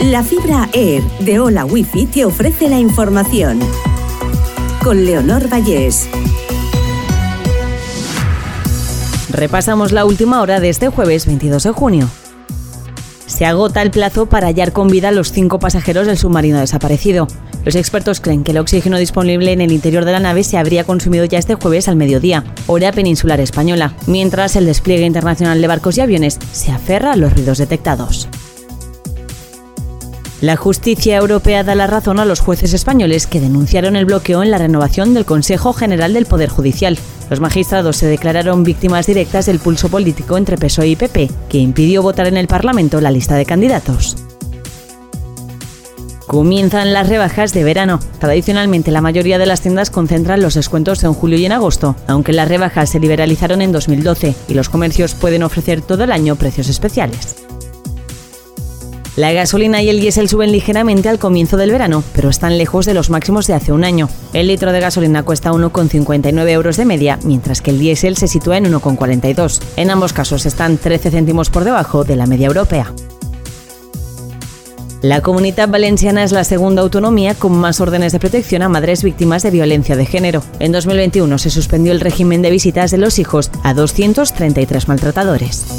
La fibra Air de Hola Wifi te ofrece la información. Con Leonor Vallés. Repasamos la última hora de este jueves 22 de junio. Se agota el plazo para hallar con vida a los cinco pasajeros del submarino desaparecido. Los expertos creen que el oxígeno disponible en el interior de la nave se habría consumido ya este jueves al mediodía, hora peninsular española, mientras el despliegue internacional de barcos y aviones se aferra a los ruidos detectados. La justicia europea da la razón a los jueces españoles que denunciaron el bloqueo en la renovación del Consejo General del Poder Judicial. Los magistrados se declararon víctimas directas del pulso político entre PSOE y PP, que impidió votar en el Parlamento la lista de candidatos. Comienzan las rebajas de verano. Tradicionalmente la mayoría de las tiendas concentran los descuentos en julio y en agosto, aunque las rebajas se liberalizaron en 2012 y los comercios pueden ofrecer todo el año precios especiales. La gasolina y el diésel suben ligeramente al comienzo del verano, pero están lejos de los máximos de hace un año. El litro de gasolina cuesta 1,59 euros de media, mientras que el diésel se sitúa en 1,42. En ambos casos están 13 céntimos por debajo de la media europea. La comunidad valenciana es la segunda autonomía con más órdenes de protección a madres víctimas de violencia de género. En 2021 se suspendió el régimen de visitas de los hijos a 233 maltratadores.